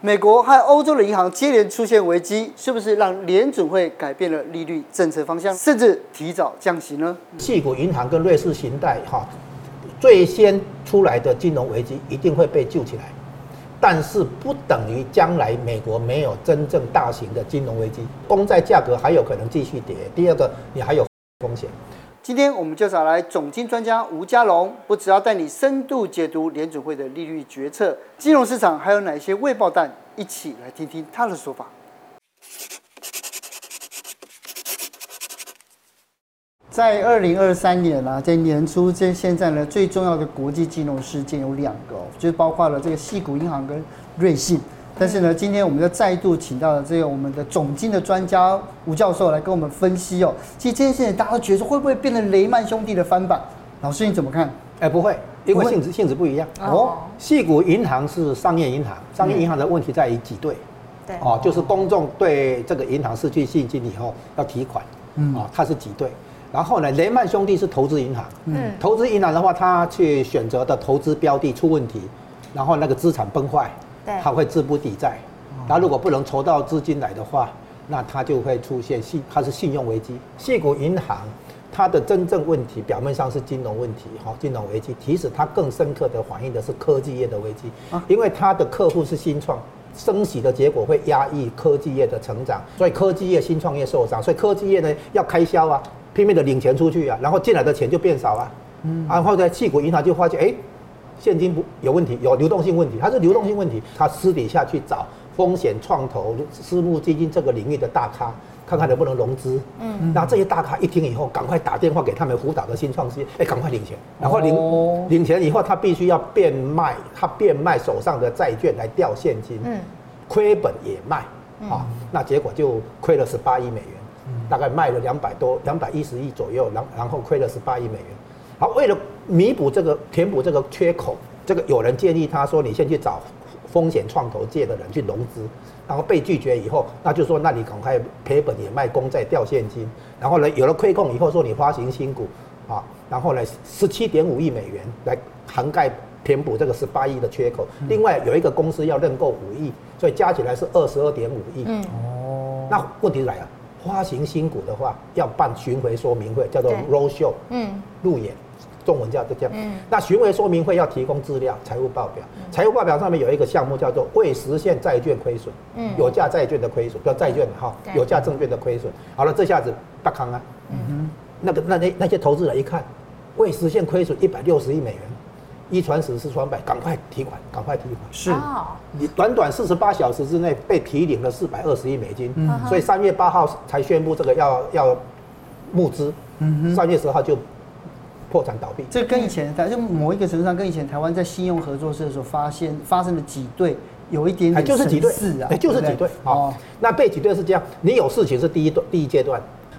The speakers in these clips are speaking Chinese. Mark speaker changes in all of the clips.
Speaker 1: 美国和欧洲的银行接连出现危机，是不是让联准会改变了利率政策方向，甚至提早降息呢？
Speaker 2: 矽谷银行跟瑞士信贷哈，最先出来的金融危机一定会被救起来，但是不等于将来美国没有真正大型的金融危机，公债价格还有可能继续跌。第二个，你还有风险。
Speaker 1: 今天我们就找来总经专家吴家龙，不只要带你深度解读联准会的利率决策，金融市场还有哪些未爆弹，一起来听听他的说法。在二零二三年啊，在年初，这现在呢最重要的国际金融事件有两个，就包括了这个矽谷银行跟瑞信。但是呢，今天我们就再度请到了这个我们的总经的专家吴教授来跟我们分析哦。其实这件事情大家都觉得说会不会变成雷曼兄弟的翻版？老师你怎么看？
Speaker 2: 哎，不会，因为性质性质不一样哦。细谷银行是商业银行，商业银行的问题在于挤兑，对哦，就是公众对这个银行失去信心以后要提款，嗯啊，它是挤兑。然后呢，雷曼兄弟是投资银行，嗯，投资银行的话，他去选择的投资标的出问题，然后那个资产崩坏。它会资不抵债，那如果不能筹到资金来的话，那它就会出现信，它是信用危机。矽谷银行它的真正问题，表面上是金融问题，哈，金融危机，其实它更深刻的反映的是科技业的危机，因为它的客户是新创，升息的结果会压抑科技业的成长，所以科技业、新创业受伤，所以科技业呢要开销啊，拼命的领钱出去啊，然后进来的钱就变少啊，嗯，然后在矽谷银行就发现，哎。现金不有问题，有流动性问题，它是流动性问题。他私底下去找风险创投、私募基金这个领域的大咖，看看能不能融资。嗯，那这些大咖一听以后，赶快打电话给他们辅导的新创业，哎，赶快领钱。然后领、哦、领钱以后，他必须要变卖，他变卖手上的债券来调现金。嗯，亏本也卖。啊，那结果就亏了十八亿美元，大概卖了两百多、两百一十亿左右，然然后亏了十八亿美元。好，为了弥补这个、填补这个缺口，这个有人建议他说：“你先去找风险创投界的人去融资。”然后被拒绝以后，那就说：“那你赶快赔本也卖公债掉现金。”然后呢，有了亏空以后，说你发行新股啊，然后呢，十七点五亿美元来涵盖填补这个十八亿的缺口。另外有一个公司要认购五亿，所以加起来是二十二点五亿。嗯哦，那问题来了，发行新股的话要办巡回说明会，叫做 road show，嗯，路演。中文叫这样，嗯，那巡回说明会要提供资料、财务报表，财务报表上面有一个项目叫做未实现债券亏损，嗯，有价债券的亏损，叫债券哈，有价证券的亏损。好了，这下子大康啊，嗯哼，那个那那那些投资人一看，未实现亏损一百六十亿美元，一传十，十传百，赶快提款，赶快提款。是，你短短四十八小时之内被提领了四百二十亿美金，嗯，所以三月八号才宣布这个要要募资，嗯哼，三月十号就。破产倒闭，
Speaker 1: 这跟以前，在就某一个程度上，跟以前台湾在信用合作社的时候发现发生的挤兑有一
Speaker 2: 点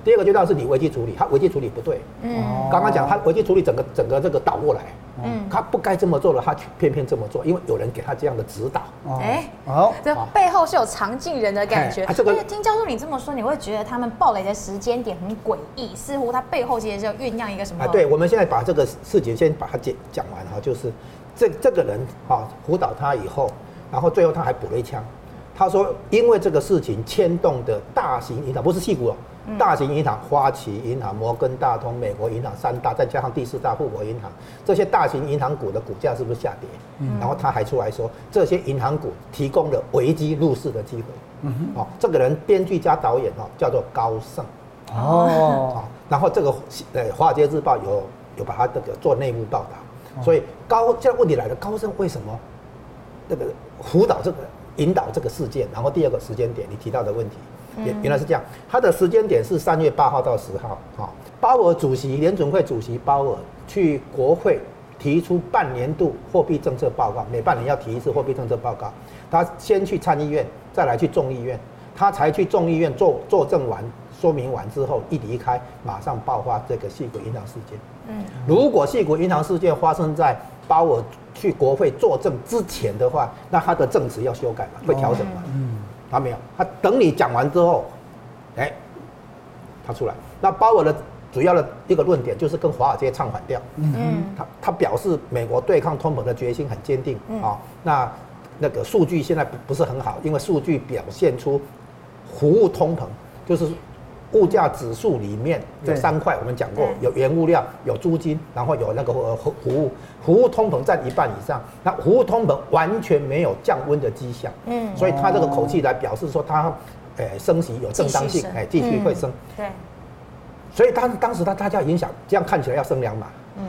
Speaker 2: 第二个阶段是你危机处理，他危机处理不对。嗯，刚刚讲他危机处理整个整个这个倒过来。嗯，他不该这么做的，他偏偏这么做，因为有人给他这样的指导。哎，
Speaker 3: 哦，这背后是有常进人的感觉。这个听教授你这么说，你会觉得他们暴雷的时间点很诡异，似乎他背后其实就酝酿一个什么？
Speaker 2: 对，我们现在把这个事情先把它讲讲完哈，就是这这个人啊辅导他以后，然后最后他还补了一枪，他说因为这个事情牵动的大型银行不是戏骨哦。大型银行，花旗银行、摩根大通、美国银行三大，再加上第四大富国银行，这些大型银行股的股价是不是下跌？嗯，然后他还出来说，这些银行股提供了危机入市的机会。嗯哼，哦，这个人编剧加导演哦，叫做高盛。哦，然后这个呃，《华尔街日报》有有把他这个做内幕报道，所以高现在问题来了，高盛为什么那个辅导这个引导这个事件？然后第二个时间点，你提到的问题。原原来是这样，他的时间点是三月八号到十号。哈，鲍尔主席联准会主席鲍尔去国会提出半年度货币政策报告，每半年要提一次货币政策报告。他先去参议院，再来去众议院，他才去众议院作作证完说明完之后，一离开，马上爆发这个矽谷银行事件。嗯，如果矽谷银行事件发生在鲍尔去国会作证之前的话，那他的证词要修改嘛，会调整嘛？嗯。他没有，他等你讲完之后，哎，他出来。那鲍尔的主要的一个论点就是跟华尔街唱反调。嗯，他他表示美国对抗通膨的决心很坚定啊。那那个数据现在不不是很好，因为数据表现出服务通膨，就是物价指数里面有三块，我们讲过，有原物料、有租金，然后有那个服服务，服务通膨占一半以上，那服务通膨完全没有降温的迹象，嗯，所以他这个口气来表示说他，诶升息有正当性，诶继续会升，对，所以当当时他大家影响，这样看起来要升两码，嗯，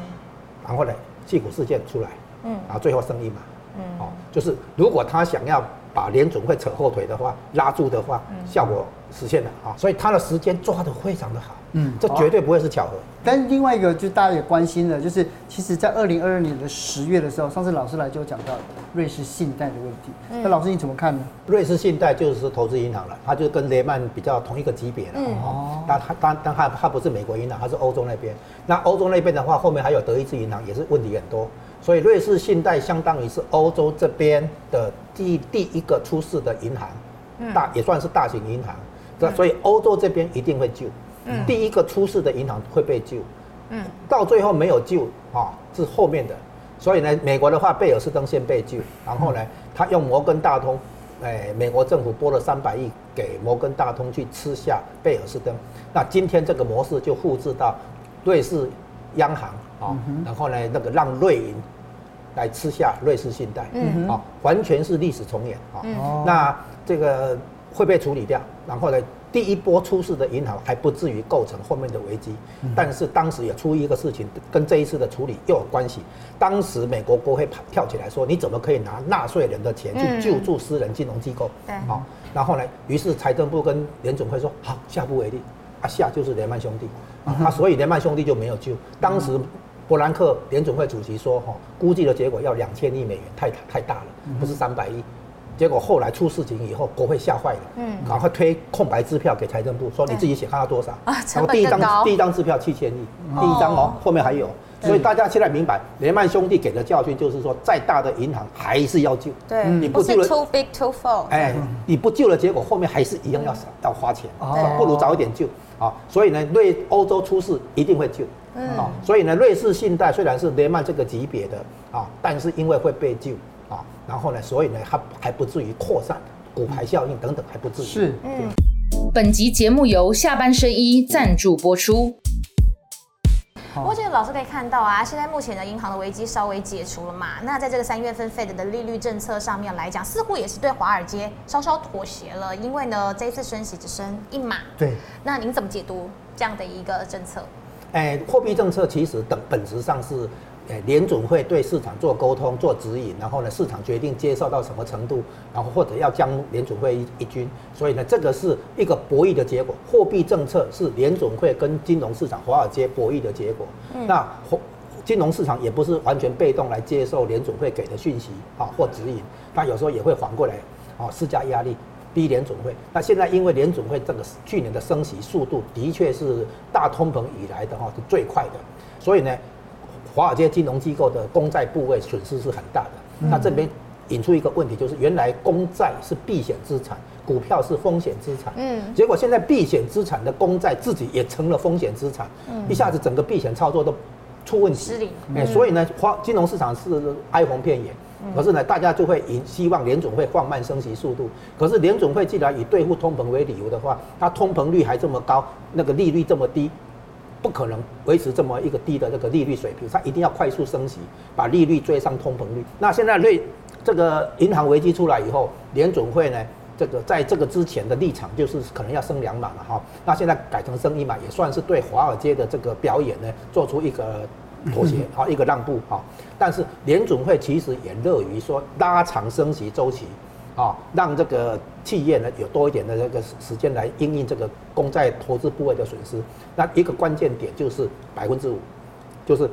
Speaker 2: 然后呢，矽谷事件出来，嗯，然后最后升一码。嗯，哦，就是如果他想要把联准会扯后腿的话，拉住的话，效果实现了啊，所以他的时间抓得非常的好，嗯，这绝对不会是巧合。
Speaker 1: 但另外一个就大家也关心的，就是其实在二零二二年的十月的时候，上次老师来就讲到瑞士信贷的问题。那老师你怎么看呢？
Speaker 2: 瑞士信贷就是投资银行了，它就跟雷曼比较同一个级别了。哦，但它当当它它不是美国银行，它是欧洲那边。那欧洲那边的话，后面还有德意志银行，也是问题很多。所以瑞士信贷相当于是欧洲这边的第第一个出事的银行，大也算是大型银行，这所以欧洲这边一定会救，第一个出事的银行会被救，到最后没有救啊，是后面的，所以呢，美国的话贝尔斯登先被救，然后呢，他用摩根大通，哎，美国政府拨了三百亿给摩根大通去吃下贝尔斯登，那今天这个模式就复制到瑞士央行。啊，然后呢，那个让瑞银来吃下瑞士信贷，嗯，啊，完全是历史重演啊。那这个会被处理掉，然后呢，第一波出事的银行还不至于构成后面的危机。但是当时也出一个事情，跟这一次的处理又有关系。当时美国国会跳起来说：“你怎么可以拿纳税人的钱去救助私人金融机构？”对，啊，然后呢，于是财政部跟联总会说：“好，下不为例。”啊，下就是雷曼兄弟，啊，所以雷曼兄弟就没有救。当时。伯兰克联准会主席说：“哈，估计的结果要两千亿美元，太太大了，不是三百亿。结果后来出事情以后，国会吓坏了，嗯，赶快推空白支票给财政部，说你自己写看要多少。然后第一张第一张支票七千亿，第一张哦，后面还有。所以大家现在明白，雷曼兄弟给的教训就是说，再大的银行还是要救。对，
Speaker 3: 你不救了，too big to fall。哎，
Speaker 2: 你不救了，结果后面还是一样要要花钱，不如早一点救啊。所以呢，对欧洲出事一定会救。”嗯，啊，所以呢，瑞士信贷虽然是雷曼这个级别的啊，但是因为会被救啊，然后呢，所以呢，它还不至于扩散骨牌效应等等，还不至于。是，嗯。
Speaker 4: 本集节目由下半身衣赞助播出。
Speaker 3: 不过，这个老师可以看到啊，现在目前的银行的危机稍微解除了嘛，那在这个三月份 Fed 的利率政策上面来讲，似乎也是对华尔街稍稍妥协了，因为呢，这一次升息只升一码。对。那您怎么解读这样的一个政策？
Speaker 2: 哎，货币政策其实等本质上是，哎，联准会对市场做沟通、做指引，然后呢，市场决定接受到什么程度，然后或者要将联准会一一军，所以呢，这个是一个博弈的结果。货币政策是联准会跟金融市场、华尔街博弈的结果。嗯、那金融市场也不是完全被动来接受联准会给的讯息啊或指引，它有时候也会反过来啊施加压力。逼联准会，那现在因为联准会这个去年的升息速度的确是大通膨以来的哈是最快的，所以呢，华尔街金融机构的公债部位损失是很大的。那这边引出一个问题，就是原来公债是避险资产，股票是风险资产，嗯，结果现在避险资产的公债自己也成了风险资产，嗯，一下子整个避险操作都出问题，失灵，哎，所以呢，花金融市场是哀鸿遍野。可是呢，大家就会以希望联总会放慢升息速度。可是联总会既然以对付通膨为理由的话，它通膨率还这么高，那个利率这么低，不可能维持这么一个低的这个利率水平。它一定要快速升息，把利率追上通膨率。那现在瑞这个银行危机出来以后，联总会呢，这个在这个之前的立场就是可能要升两码嘛，哈。那现在改成升一码，也算是对华尔街的这个表演呢，做出一个。妥协啊，一个让步啊，但是联准会其实也乐于说拉长升息周期，啊，让这个企业呢有多一点的这个时间来应应这个公债投资部位的损失。那一个关键点就是百分之五，就是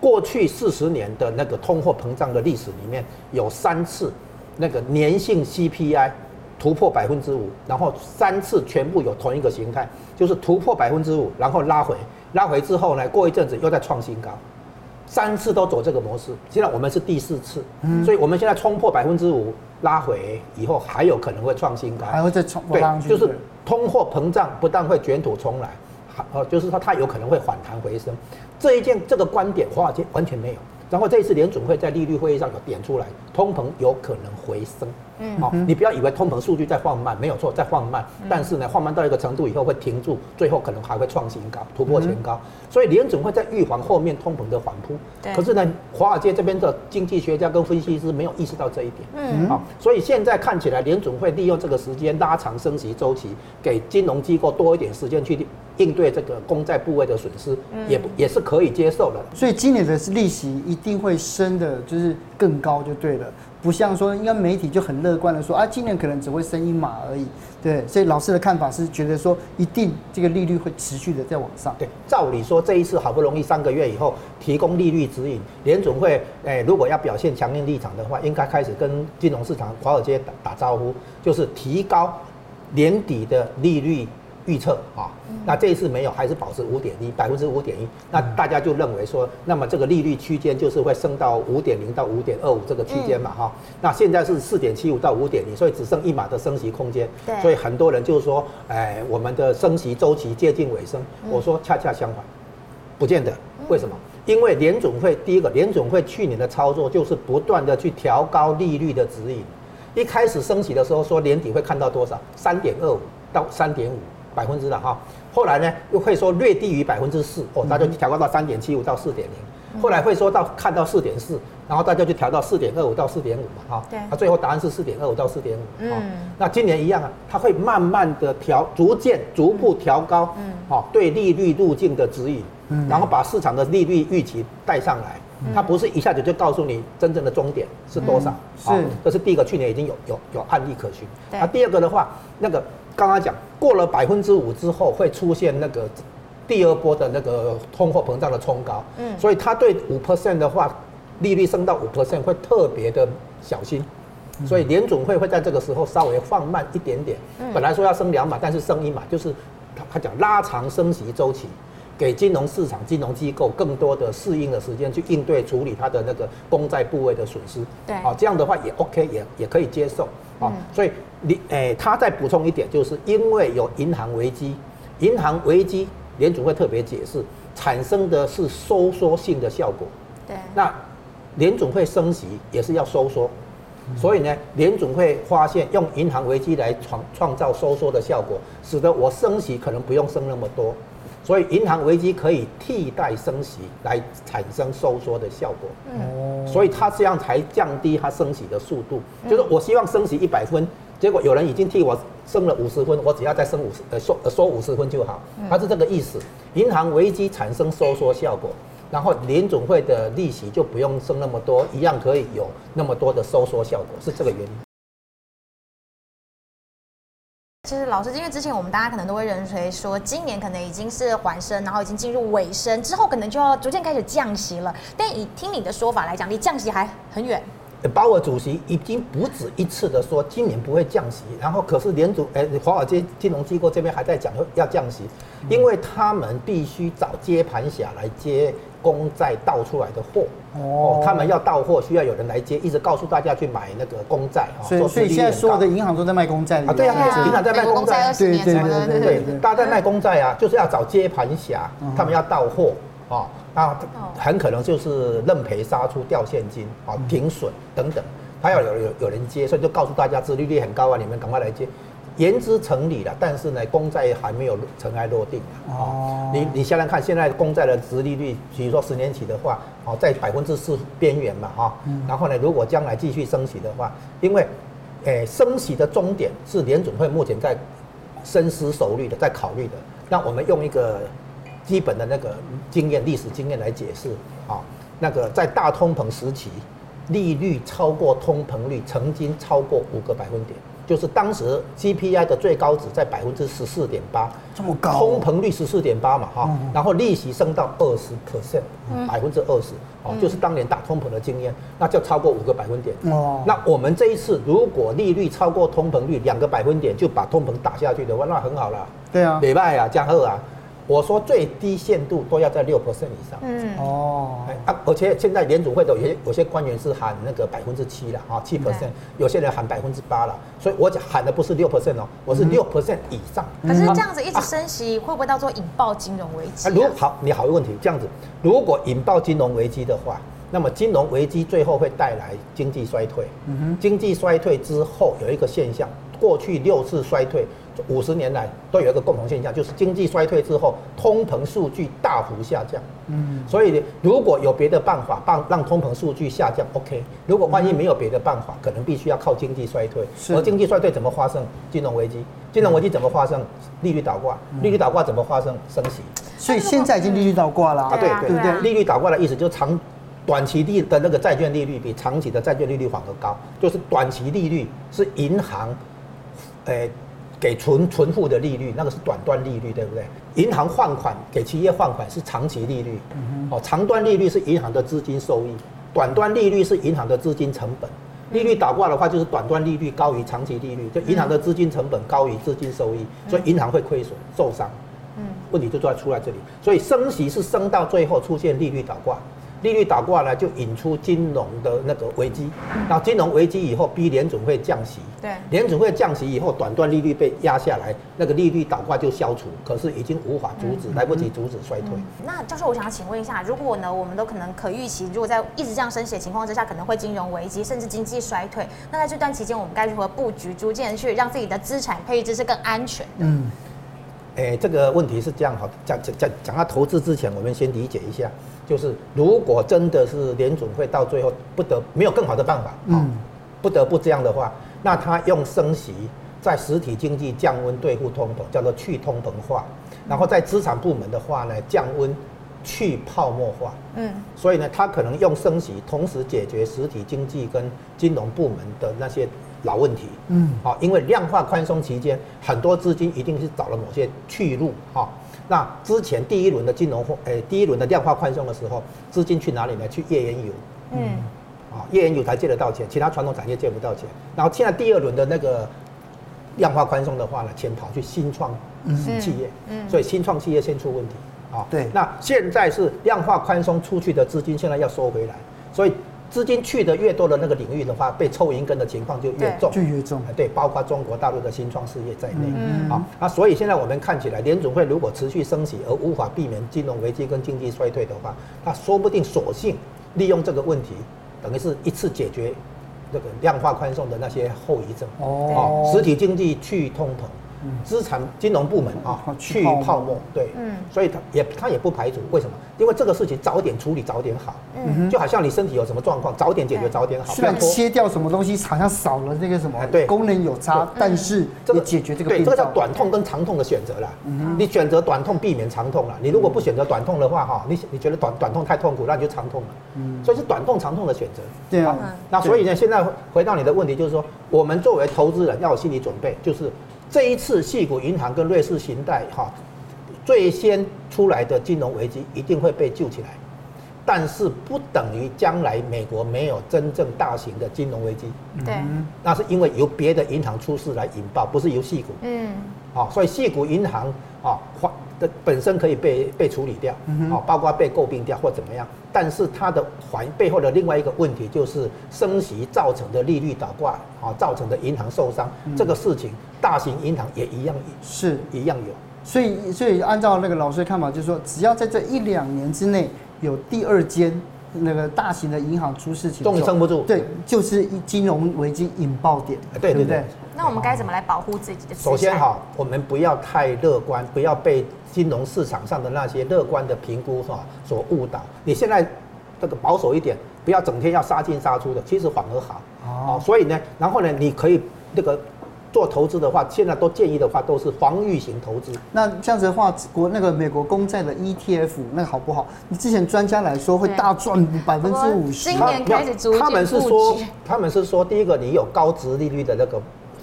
Speaker 2: 过去四十年的那个通货膨胀的历史里面有三次那个粘性 CPI 突破百分之五，然后三次全部有同一个形态，就是突破百分之五，然后拉回。拉回之后呢，过一阵子又再创新高，三次都走这个模式。现在我们是第四次，嗯、所以我们现在冲破百分之五，拉回以后还有可能会创新高，
Speaker 1: 还会再冲。
Speaker 2: 对，就是通货膨胀不但会卷土重来，还呃，就是说它有可能会反弹回升。这一件这个观点，华尔街完全没有，然后这一次联准会在利率会议上有点出来，通膨有可能回升。嗯，好，你不要以为通膨数据在放慢，没有错，在放慢。但是呢，放慢到一个程度以后会停住，最后可能还会创新高，突破前高。所以联准会在预防后面通膨的反扑。对。可是呢，华尔街这边的经济学家跟分析师没有意识到这一点。嗯。好，所以现在看起来联准会利用这个时间拉长升息周期，给金融机构多一点时间去应对这个公债部位的损失，也也是可以接受的。
Speaker 1: 所以今年的利息一定会升的，就是更高就对了。不像说，应该媒体就很乐观的说啊，今年可能只会升一码而已，对。所以老师的看法是觉得说，一定这个利率会持续的在往上。
Speaker 2: 对，照理说这一次好不容易三个月以后提供利率指引，联总会诶，如果要表现强硬立场的话，应该开始跟金融市场华尔街打打招呼，就是提高年底的利率。预测啊，那这一次没有，还是保持五点一，百分之五点一。那大家就认为说，那么这个利率区间就是会升到五点零到五点二五这个区间嘛哈。那现在是四点七五到五点零，所以只剩一码的升息空间。对。所以很多人就是说，哎，我们的升息周期接近尾声。我说恰恰相反，不见得。为什么？因为联总会第一个，联总会去年的操作就是不断的去调高利率的指引。一开始升息的时候说年底会看到多少？三点二五到三点五。百分之的哈，后来呢又会说略低于百分之四哦，大家就调高到三点七五到四点零，后来会说到看到四点四，然后大家就调到四点二五到四点五嘛哈，对，那最后答案是四点二五到四点五，嗯，那今年一样啊，它会慢慢的调，逐渐逐步调高，嗯，好，对利率路径的指引，嗯，然后把市场的利率预期带上来，它不是一下子就告诉你真正的终点是多少，是，这是第一个，去年已经有有有案例可循，那第二个的话，那个。刚刚讲过了百分之五之后会出现那个第二波的那个通货膨胀的冲高，嗯，所以他对五 percent 的话，利率升到五 percent 会特别的小心，所以联总会会在这个时候稍微放慢一点点，本来说要升两码，但是升一码，就是他他讲拉长升息周期，给金融市场、金融机构更多的适应的时间去应对处理它的那个公债部位的损失，对，好，这样的话也 OK，也也可以接受。啊，所以你诶、欸，他再补充一点，就是因为有银行危机，银行危机联准会特别解释，产生的是收缩性的效果。对，那联总会升息也是要收缩，所以呢，联总会发现用银行危机来创创造收缩的效果，使得我升息可能不用升那么多。所以银行危机可以替代升息来产生收缩的效果，嗯，所以它这样才降低它升息的速度。就是我希望升息一百分，结果有人已经替我升了五十分，我只要再升五十呃收收五十分就好，它是这个意思。银行危机产生收缩效果，然后联总会的利息就不用升那么多，一样可以有那么多的收缩效果，是这个原因。
Speaker 3: 其实老师，因为之前我们大家可能都会认为说，今年可能已经是缓升，然后已经进入尾声，之后可能就要逐渐开始降息了。但以听你的说法来讲，离降息还很远。
Speaker 2: 鲍尔主席已经不止一次的说今年不会降息，然后可是联储哎，华尔街金融机构这边还在讲要降息，因为他们必须找接盘侠来接公债倒出来的货。哦，他们要到货，需要有人来接，一直告诉大家去买那个公债。
Speaker 1: 所以，所以现在所有的银行都在卖公债。
Speaker 2: 啊，对啊，银行在卖公债。
Speaker 3: 对对
Speaker 2: 对对对，大家在卖公债啊，就是要找接盘侠，他们要到货啊，那很可能就是认赔杀出掉现金啊，停损等等，他要有有有人接，所以就告诉大家，殖利率很高啊，你们赶快来接。言之成理了，但是呢，公债还没有尘埃落定哦，你你想想看，现在公债的殖利率，比如说十年期的话，哦，在百分之四边缘嘛，哈。然后呢，如果将来继续升息的话，因为，诶，升息的终点是联准会目前在深思熟虑的，在考虑的。那我们用一个基本的那个经验、历史经验来解释啊，那个在大通膨时期，利率超过通膨率曾经超过五个百分点。就是当时 CPI 的最高值在百分之十四点八，
Speaker 1: 这么高，
Speaker 2: 通膨率十四点八嘛，哈，然后利息升到二十 percent，百分之二十，哦，就是当年打通膨的经验，那就超过五个百分点。哦，那我们这一次如果利率超过通膨率两个百分点，就把通膨打下去的话，那很好了。
Speaker 1: 对啊，
Speaker 2: 美拜啊，加贺啊。我说最低限度都要在六 percent 以上。嗯哦，啊，而且现在联储会的有些有些官员是喊那个百分之七了啊，七 percent，有些人喊百分之八了，所以我讲喊的不是六 percent 哦，我是六 percent 以上。
Speaker 3: 可是这样子一直升息，会不会到时候引爆金融危机？
Speaker 2: 啊，如好，你好一个问题，这样子，如果引爆金融危机的话，那么金融危机最后会带来经济衰退。嗯哼，经济衰退之后有一个现象，过去六次衰退。五十年来都有一个共同现象，就是经济衰退之后，通膨数据大幅下降。嗯，所以如果有别的办法让让通膨数据下降，OK。如果万一没有别的办法，可能必须要靠经济衰退。是。而经济衰退怎么发生？金融危机。金融危机怎么发生？利率倒挂。利率倒挂怎么发生？升息。
Speaker 1: 所以现在已经利率倒挂了啊？
Speaker 2: 对对对对。利率倒挂的意思就是长短期利的那个债券利率比长期的债券利率反而高，就是短期利率是银行，诶。给存存户的利率，那个是短端利率，对不对？银行换款给企业换款是长期利率，哦，长端利率是银行的资金收益，短端利率是银行的资金成本。利率倒挂的话，就是短端利率高于长期利率，就银行的资金成本高于资金收益，所以银行会亏损受伤。嗯，问题就在出在这里，所以升息是升到最后出现利率倒挂。利率倒挂呢，就引出金融的那个危机。那金融危机以后，逼联准会降息。对，联准会降息以后，短端利率被压下来，那个利率倒挂就消除。可是已经无法阻止，来不及阻止衰退。
Speaker 3: 那教授，我想要请问一下，如果呢，我们都可能可预期，如果在一直这样升息的情况之下，可能会金融危机，甚至经济衰退。那在这段期间，我们该如何布局，逐渐去让自己的资产配置是更安全的？嗯，
Speaker 2: 哎，这个问题是这样哈，讲讲讲讲到投资之前，我们先理解一下。就是如果真的是联准会到最后不得没有更好的办法，嗯，不得不这样的话，那他用升息在实体经济降温对付通膨，叫做去通膨化，然后在资产部门的话呢，降温去泡沫化，嗯，所以呢，他可能用升息同时解决实体经济跟金融部门的那些老问题，嗯，好，因为量化宽松期间，很多资金一定是找了某些去路，哈。那之前第一轮的金融货，诶，第一轮的量化宽松的时候，资金去哪里呢？去页岩油，嗯，啊，页岩油才借得到钱，其他传统产业借不到钱。然后现在第二轮的那个量化宽松的话呢，钱跑去新创企业，嗯，所以新创企业先出问题，啊，对。那现在是量化宽松出去的资金现在要收回来，所以。资金去的越多的那个领域的话，被抽银根的情况就越重，
Speaker 1: 就越重。
Speaker 2: 对，包括中国大陆的新创事业在内。嗯，好，那所以现在我们看起来，联总会如果持续升息而无法避免金融危机跟经济衰退的话，他说不定索性利用这个问题，等于是一次解决这个量化宽松的那些后遗症。哦，实体经济去通膨。资产金融部门啊，去泡沫，对，嗯，所以他也他也不排除，为什么？因为这个事情早点处理早点好，嗯，就好像你身体有什么状况，早点解决早点好。
Speaker 1: 虽然切掉什么东西，好像少了那个什么，对，功能有差，但是这个解决这个，
Speaker 2: 对，这个叫短痛跟长痛的选择啦。嗯，你选择短痛避免长痛了，你如果不选择短痛的话，哈，你你觉得短短痛太痛苦，那你就长痛了。嗯，所以是短痛长痛的选择。对啊，那所以呢，现在回到你的问题，就是说，我们作为投资人要有心理准备，就是。这一次，矽谷银行跟瑞士信贷哈，最先出来的金融危机一定会被救起来，但是不等于将来美国没有真正大型的金融危机。对，那是因为由别的银行出事来引爆，不是由矽股。嗯，好，所以矽谷银行啊，的本身可以被被处理掉，啊，包括被诟病掉或怎么样，但是它的环背后的另外一个问题就是升息造成的利率倒挂，啊，造成的银行受伤，这个事情大型银行也一样是。一样有，
Speaker 1: 所以所以按照那个老师的看法，就是说只要在这一两年之内有第二间那个大型的银行出事情，
Speaker 2: 终于撑不住，
Speaker 1: 对，就是金融危机引爆点，
Speaker 2: 对对对。
Speaker 3: 那我们该怎么来保护自己的？
Speaker 2: 首先哈，我们不要太乐观，不要被金融市场上的那些乐观的评估哈所误导。你现在这个保守一点，不要整天要杀进杀出的，其实反而好。哦。所以呢，然后呢，你可以那个做投资的话，现在都建议的话都是防御型投资。
Speaker 1: 那这样子的话，国那个美国公债的 ETF 那个好不好？你之前专家来说会大赚百分之五十。
Speaker 3: 今年开始逐渐
Speaker 2: 他们是说，他们是说，第一个你有高值利率的那个。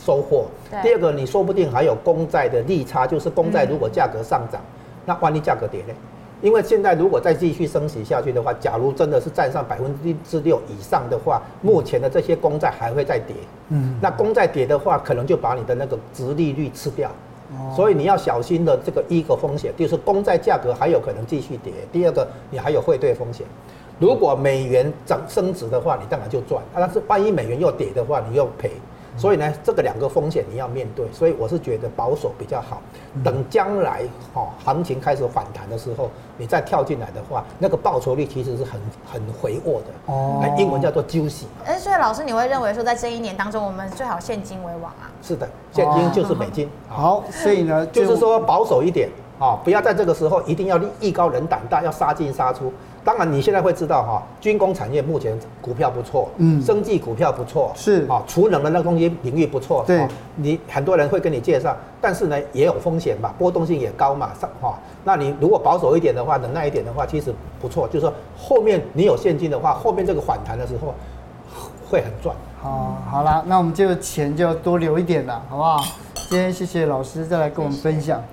Speaker 2: 收获。第二个，你说不定还有公债的利差，就是公债如果价格上涨，那万一价格跌呢？因为现在如果再继续升息下去的话，假如真的是占上百分之六以上的话，目前的这些公债还会再跌。嗯，那公债跌的话，可能就把你的那个值利率吃掉。所以你要小心的这个一个风险，就是公债价格还有可能继续跌。第二个，你还有汇兑风险。如果美元涨升值的话，你当然就赚；但是万一美元又跌的话，你又赔。所以呢，这个两个风险你要面对，所以我是觉得保守比较好。等将来哈行情开始反弹的时候，你再跳进来的话，那个报酬率其实是很很回沃的哦，英文叫做 juicy。
Speaker 3: 哎，所以老师你会认为说，在这一年当中，我们最好现金为王啊？
Speaker 2: 是的，现金就是美金。
Speaker 1: 好，所以呢，
Speaker 2: 就是说保守一点啊，不要在这个时候一定要艺高人胆大，要杀进杀出。当然，你现在会知道哈，军工产业目前股票不错，嗯，生技股票不错，
Speaker 1: 是
Speaker 2: 啊，储能的那个东西领域不错，
Speaker 1: 对，
Speaker 2: 你很多人会跟你介绍，但是呢，也有风险嘛，波动性也高嘛，上哈，那你如果保守一点的话，忍耐一点的话，其实不错，就是说后面你有现金的话，后面这个反弹的时候会很赚。
Speaker 1: 好，好啦，那我们这个钱就要多留一点了，好不好？今天谢谢老师再来跟我们分享。